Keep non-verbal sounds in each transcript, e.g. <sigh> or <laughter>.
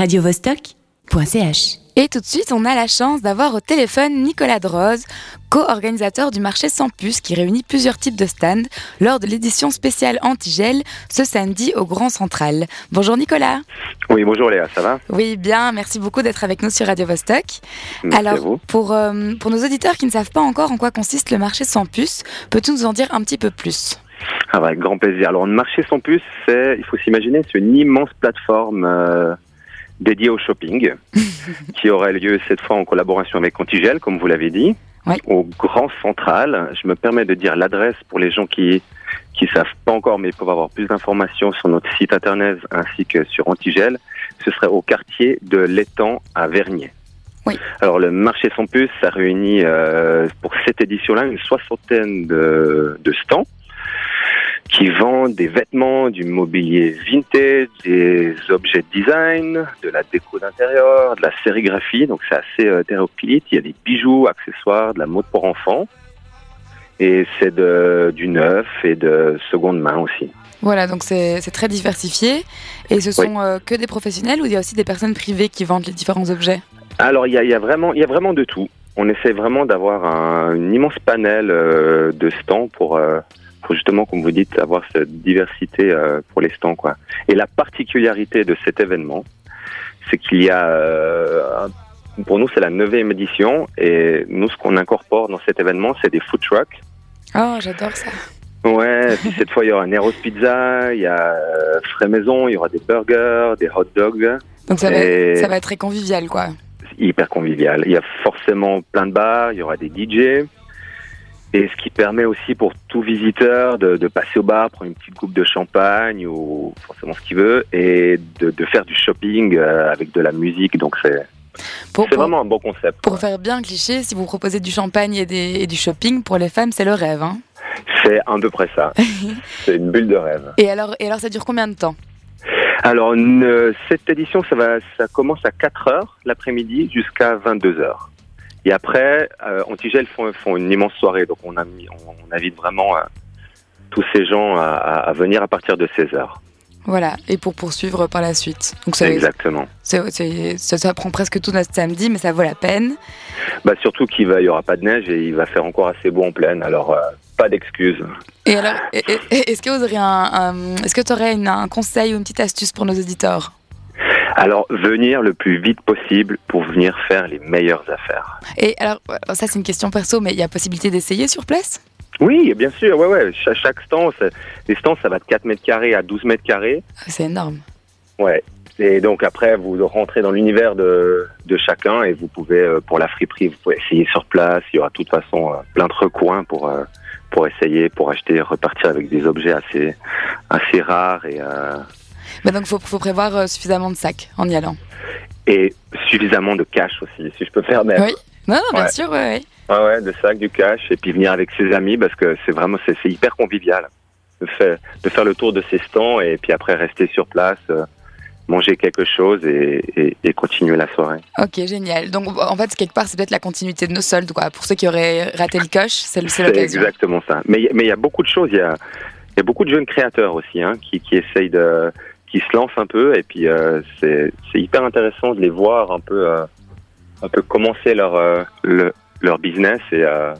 radiovostok.ch. Et tout de suite, on a la chance d'avoir au téléphone Nicolas Droz, co-organisateur du marché sans puce qui réunit plusieurs types de stands lors de l'édition spéciale Antigel ce samedi au Grand Central. Bonjour Nicolas. Oui, bonjour Léa, ça va? Oui, bien, merci beaucoup d'être avec nous sur Radio Vostok. Merci à Alors, vous. pour, euh, pour nos auditeurs qui ne savent pas encore en quoi consiste le marché sans puce, peux-tu nous en dire un petit peu plus? Ah bah, avec grand plaisir. Alors, le marché sans puce, c'est, il faut s'imaginer, c'est une immense plateforme euh, dédiée au shopping <laughs> qui aurait lieu cette fois en collaboration avec Contigel, comme vous l'avez dit, Oui. au Grand Central. Je me permets de dire l'adresse pour les gens qui qui savent pas encore, mais peuvent avoir plus d'informations sur notre site internet ainsi que sur Antigel. Ce serait au quartier de l'Étang à Vernier. Oui. Alors le marché sans puce, ça réunit euh, pour cette édition-là une soixantaine de, de stands qui vendent des vêtements, du mobilier vintage, des objets de design, de la déco d'intérieur, de la sérigraphie. Donc c'est assez euh, hétéroclite. Il y a des bijoux, accessoires, de la mode pour enfants. Et c'est de, du neuf et de seconde main aussi. Voilà, donc c'est très diversifié. Et ce sont euh, que des professionnels ou il y a aussi des personnes privées qui vendent les différents objets? Alors il y a, y a vraiment, y a vraiment de tout. On essaie vraiment d'avoir un, immense panel euh, de stands pour, euh, pour justement, comme vous dites, avoir cette diversité euh, pour les stands, quoi. Et la particularité de cet événement, c'est qu'il y a, euh, pour nous, c'est la neuvième édition, et nous, ce qu'on incorpore dans cet événement, c'est des food trucks. Oh, j'adore ça. Ouais, puis cette fois, il y aura Neros Pizza, il y a euh, Frais Maison, il y aura des burgers, des hot dogs. Donc ça va, ça va être très convivial, quoi. hyper convivial. Il y a forcément plein de bars, il y aura des DJ. Et ce qui permet aussi pour tout visiteur de, de passer au bar, prendre une petite coupe de champagne ou forcément ce qu'il veut, et de, de faire du shopping euh, avec de la musique. Donc c'est vraiment un bon concept. pour faire bien cliché, si vous proposez du champagne et, des- et du shopping, pour les femmes, c'est le rêve. Hein. C'est à peu près ça. <laughs> c'est une bulle de rêve. Et, alors, et alors, ça dure combien de temps? Alors une- cette édition, ça va, ça commence à 4 heures l'après-midi jusqu'à 22 heures. Et après, euh, Antigel font, font une immense soirée, donc on, a mis- on, on invite vraiment euh, tous ces gens à, venir à partir de 16 heures. Voilà, et pour poursuivre par la suite. Donc ça, Exactement. ça, ça prend presque tout notre samedi, mais ça vaut la peine. Bah surtout qu'il va, il y aura pas de neige et il va faire encore assez beau en pleine, alors euh, pas d'excuses. Et alors, est-ce que un, un- tu aurais une- un conseil ou une petite astuce pour nos auditeurs? Alors venir le plus vite possible pour venir faire les meilleures affaires. Et alors, euh, ça c'est une question perso, mais il y a possibilité d'essayer sur place? Oui, bien sûr, ouais, ouais. Cha- Chaque, stand, les stands, ça va de 4 mètres carrés à 12 mètres carrés. Ah, C'est énorme. Ouais. Et donc après, vous rentrez dans l'univers de, de chacun et vous pouvez, euh, pour la friperie, vous pouvez essayer sur place. Il y aura de toute façon euh, plein de recoins pour, pour essayer, pour acheter, repartir avec des objets assez, assez rares et, euh, Mais donc, il faut, faut prévoir euh, suffisamment de sacs en y allant. et suffisamment de cash aussi, si je peux faire Oui. Non, non, bien Ouais. sûr, ouais, ouais. Ouais, ouais, de sac, du cash, et puis venir avec ses amis parce que c'est vraiment, c'est hyper convivial de faire, de faire le tour de ces stands et puis après rester sur place, euh, manger quelque chose et, et, et continuer la soirée. Ok, génial. Donc, en fait, quelque part, c'est peut-être la continuité de nos soldes, quoi. Pour ceux qui auraient raté le coche, c'est le- c'est C'est l'occasion. exactement ça. Mais mais il y a beaucoup de choses. Il y a, il y a beaucoup de jeunes créateurs aussi hein, qui, qui essayent de, qui se lancent un peu et puis euh, c'est c'est hyper intéressant de les voir un peu, euh, un peu commencer leur euh, le- leur business et euh,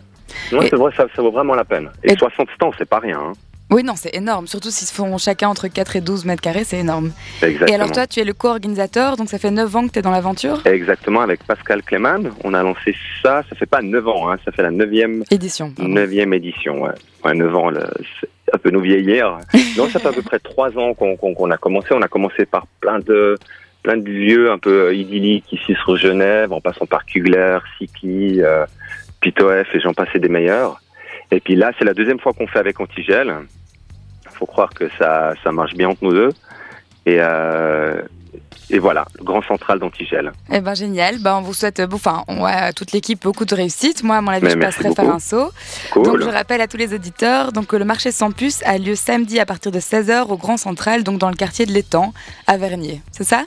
non, Et- c'est vrai, ça, ça vaut vraiment la peine. Et, Et- 60 stands, c'est pas rien. Hein. Oui, non, c'est énorme. Surtout s'ils se font chacun entre 4 et 12 mètres carrés, c'est énorme. Exactement. Et alors, toi, tu es le co-organisateur, donc ça fait 9 ans que tu es dans l'aventure? Exactement, avec Pascal Cléman, on a lancé ça, ça fait pas 9 ans, hein, ça fait la neuvième, Édition. pardon. neuvième édition, ouais. Ouais, 9 ans, un peu nous vieillir. <laughs> non, ça fait à peu près 3 ans qu'on qu'on a commencé, on a commencé par plein de plein de lieux un peu idylliques ici sur Genève, en passant par Kugler, Sikli, euh, Pitoef et j'en passais des meilleurs. Et puis là, c'est la deuxième fois qu'on fait avec Antigel. Faut croire que ça, ça marche bien entre nous deux. Et, euh, et voilà, le grand central d'Antigel. Eh ben génial. Ben, on vous souhaite, euh, enfin, on- ouais, à toute l'équipe beaucoup de réussite. Moi, à mon avis, Mais je passerai faire beaucoup. un saut. Cool. Donc, je rappelle à tous les auditeurs, donc euh, le marché sans puce a lieu samedi à partir de 16h au Grand Central, donc dans le quartier de l'Étang, à Vernier. C'est ça?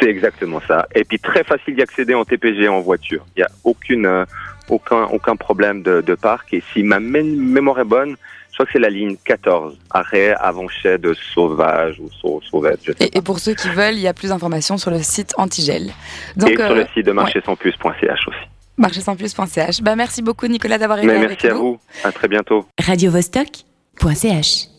C'est exactement ça. Et puis très facile d'y accéder en TPG en voiture. Il n'y a aucune, euh, aucun, aucun problème de, de parc. Et si ma mé- mémoire est bonne, crois que c'est la ligne 14, arrêt avant-chez de Sauvage ou Sauvette. Je sais et, et, pour ceux qui veulent, il y a plus d'informations sur le site Antigel. Donc, et sur le site de marchésanspuce.ch aussi. Marchésanspuce.ch. Bah, merci beaucoup Nicolas d'avoir été avec nous. Merci à vous. À très bientôt. Radio -Vostok .ch